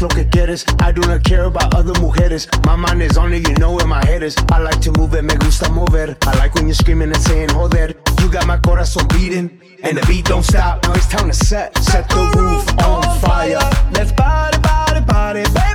lo que quieres. I do not care about other mujeres. My mind is on it, you know where my head is. I like to move it, me gusta mover. I like when you're screaming and saying joder. You got my corazón beating, and the beat don't stop. Now it's time to set, set the roof on fire. Let's party, party, party, baby,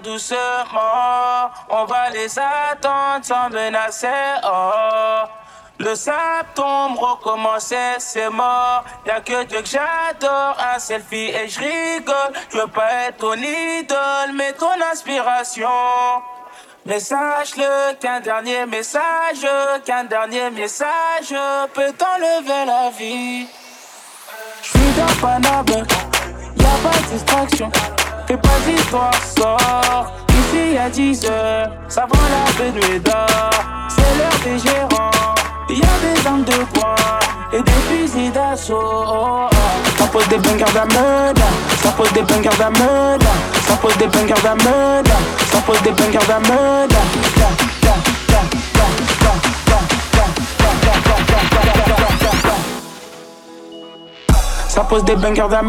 doucement. On va les attendre sans menacer. Oh. Le sable tombe, recommencer, c'est mort. Y'a que Dieu que j'adore, un selfie et je rigole. Je veux pas être ton idole, mais ton inspiration. Mais sache-le qu'un dernier message, qu'un dernier message peut enlever la vie. J'suis dans Panama, y'a pas de distraction. Fais pas d'histoire, sors. Ici à 10 heures, ça vend la Benue d'or. C'est l'heure des gérants. Il y a des armes de bois et des fusils d'assaut. Ça pose des bangers à meurtre Ça pose des bangers à meurtre Ça pose des bangers à meurtre Ça pose des bangers à Ça pose des bangers à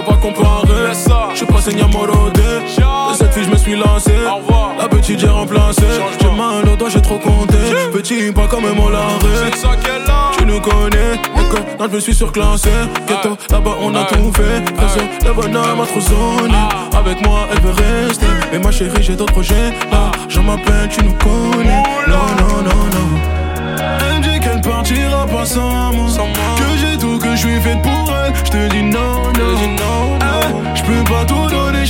faut pas comparer. Je suis pas seigneur morodé. De cette fille, je me suis lancé. La petite, j'ai remplacé. J'ai mal au doigt, j'ai trop compté. Petit, pas comme un l'arrêt. Tu nous connais. Non, je me suis surclassé. Ghetto, là-bas, on a tout fait. Réseau, le bonhomme m'a trop zoné. Avec moi, elle veut rester. Mais ma chérie, j'ai d'autres projets. Là, je m'appelle, tu nous connais. Non, non, non, non. Partira pas sans moi. Que j'ai tout, que je suis fait pour elle. Je te dis non, non,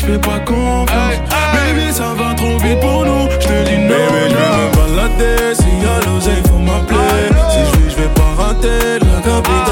je fais pas confiance. Baby, ça va trop vite pour nous. Je te dis non. Baby, je vais me balader. S'il y a l'oseille, faut m'appeler. Si je veux, je vais pas rater. La capitale,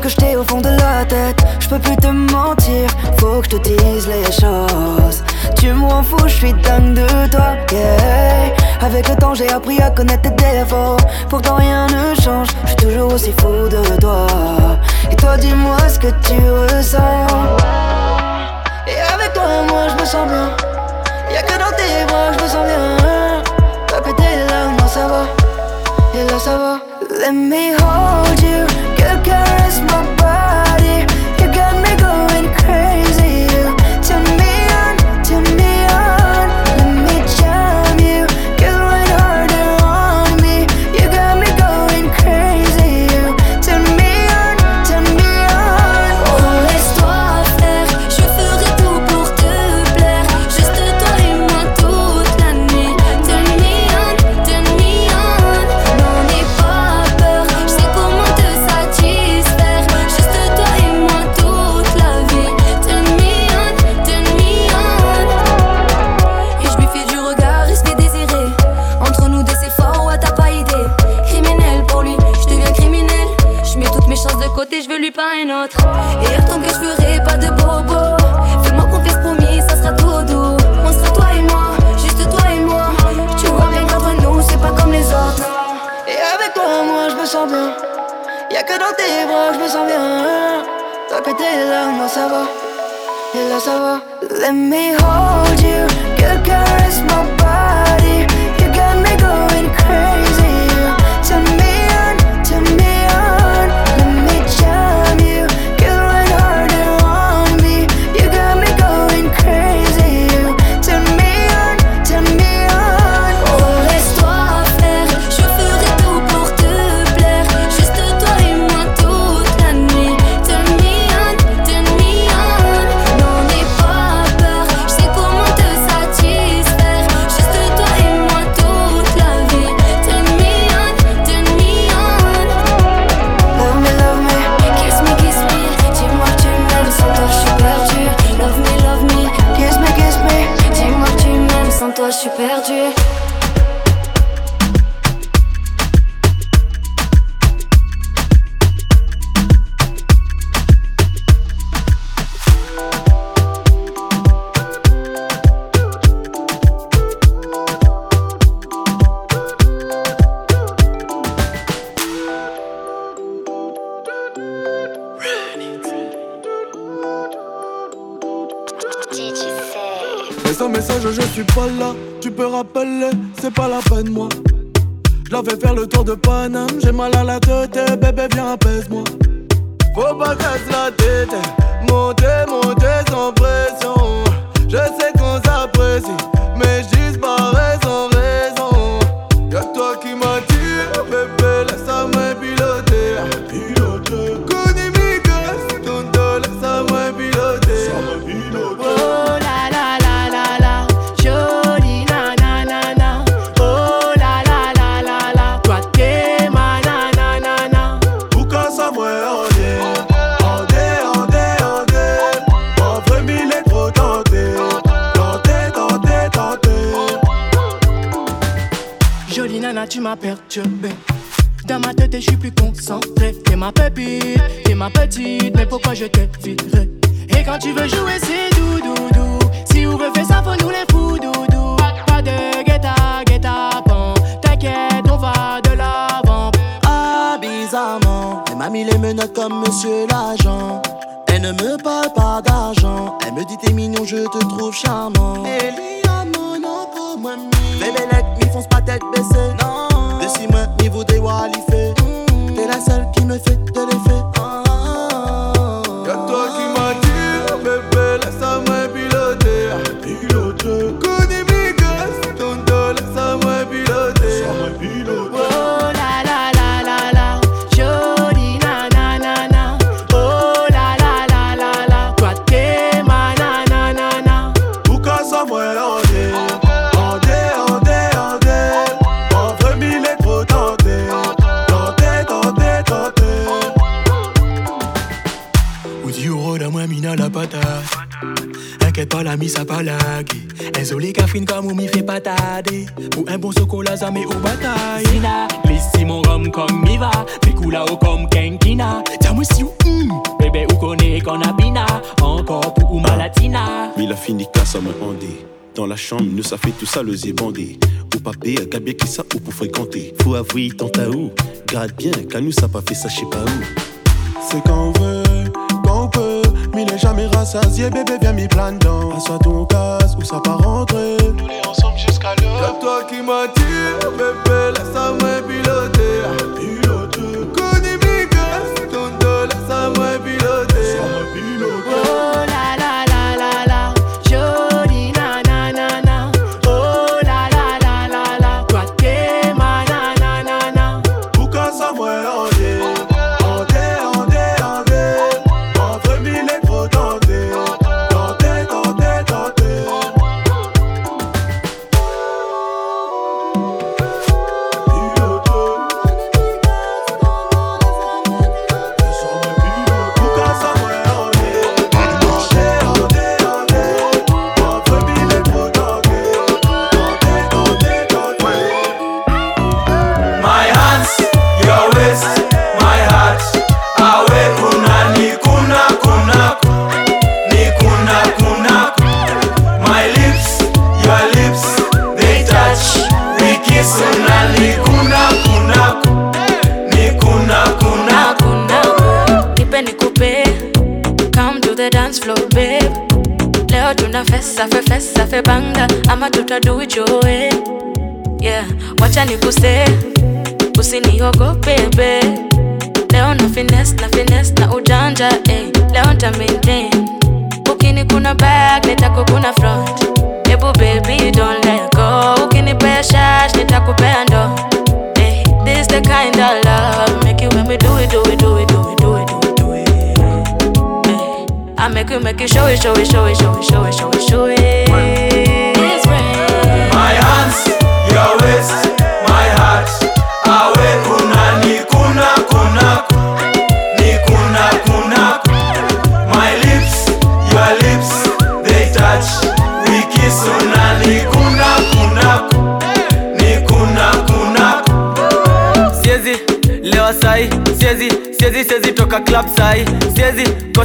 Que je t'ai au fond de la tête. Je peux plus te mentir, faut que je te dise les choses. Tu m'en fous, je suis dingue de toi. Yeah. Avec le temps, j'ai appris à connaître tes défauts. Pourtant, rien ne change, je suis toujours aussi fou de toi. Et toi, dis-moi ce que tu ressens. Et avec toi, moi, je me sens bien. Y'a que dans tes bras, je me sens bien. T'as pété là, moi ça va. Et là, ça va. Let me hold you, girl, caress T'as pété là, moi ça va. Et là, ça va. Let me hold you, girl, caress my body. Dans la chambre, nous ça fait tout ça le zébandé. Ou papé, à bien qui ça ou pour fréquenter. Faut avouer tant à où? Garde bien, qu'à nous ça pas fait ça, je sais pas où. C'est quand on veut, quand on peut. Mais n'est jamais rassasié, bébé, viens m'y plane dans. Assois ton casse ou ça pas rentrer. Tous les ensemble jusqu'à l'heure. C'est toi qui m'attire, bébé, laisse ta main piloter. acha niguse, usiniogope bebe. Leo na finesse na finesse na ujanja eh. Leo nta maintain ukini kuna back nitako kuna front. Ebu baby don't let go, ukinipea shash nitakupea ndo eh. This the kind of love make you when we do it do it do it do it do it do it do it. Eh. I make you make you show it show it show it show it.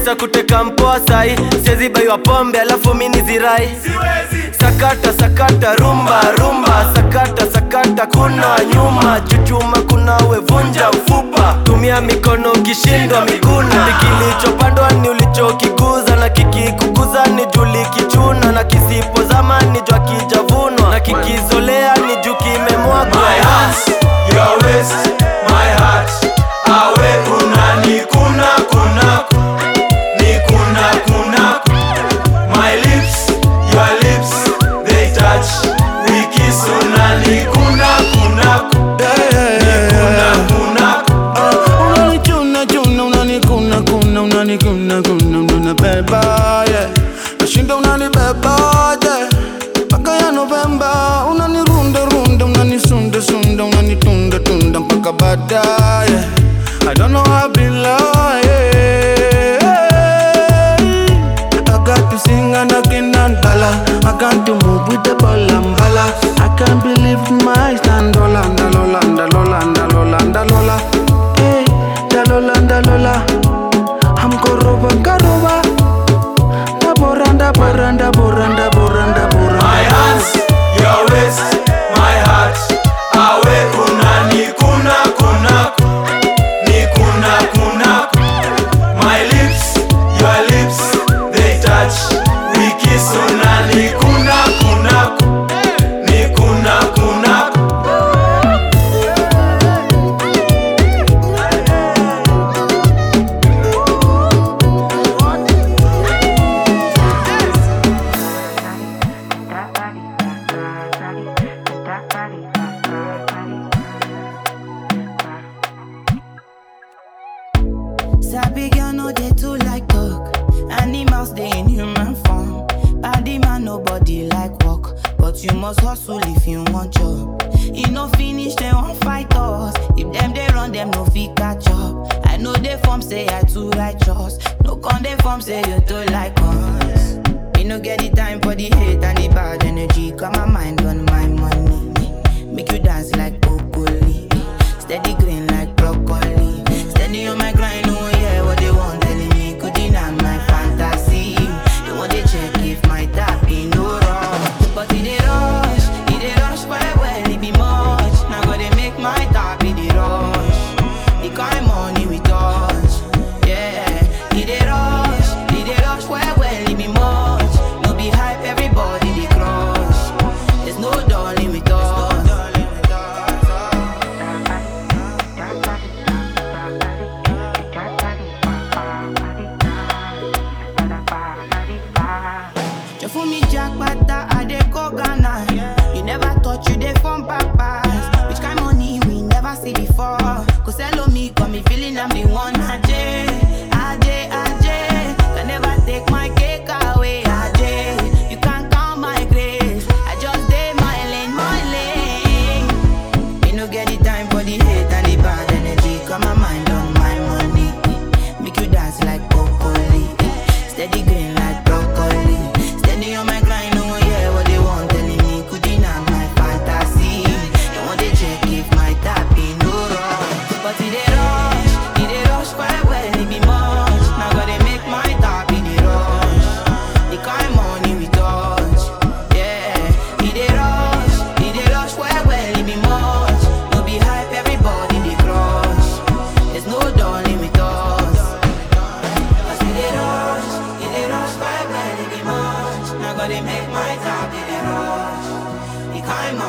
pesa kuteka mpoa sai, siwezi baiwa pombe alafu mini zirai. Sakata sakata rumba rumba, sakata sakata kuna nyuma, chuchuma kunawe vunja ufupa, tumia mikono ukishindwa miguna. Kilichopandwa ni ulichokikuza, na kikikukuza ni juli kichuna, na kisipozama ni jua kijavunwa, na kikizolea ni juu kimemwagwa. unanirunda runda, unanisunda sunda, unanitunda tunda mpaka baadaye. I don't know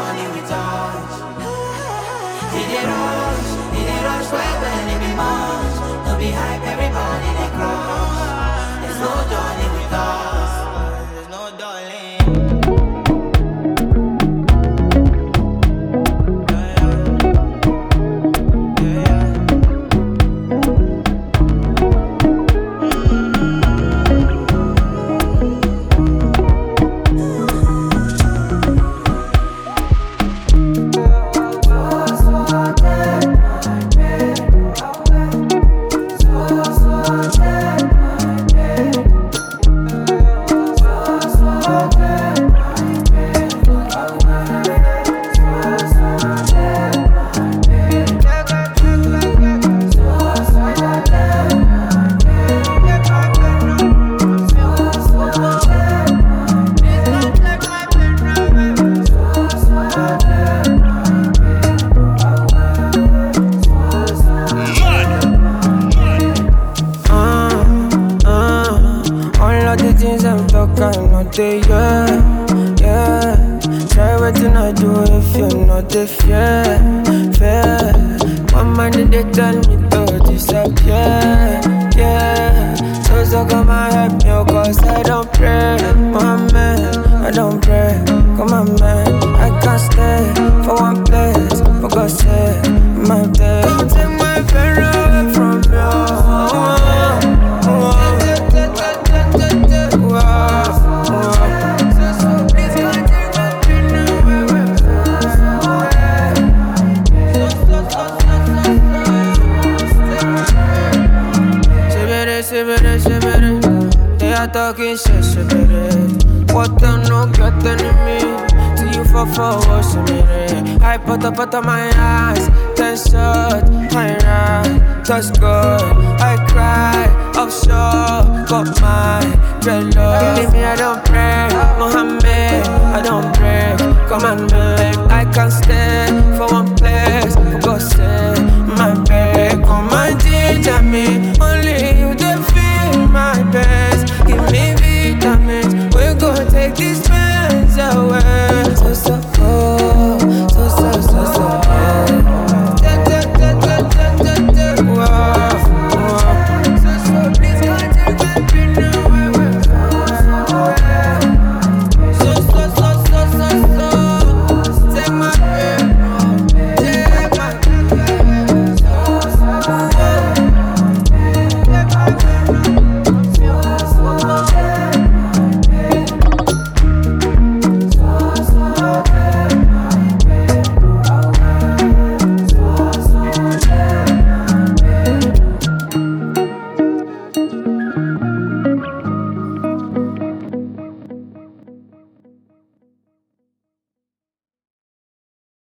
funny we touch. In it rush, in it rush.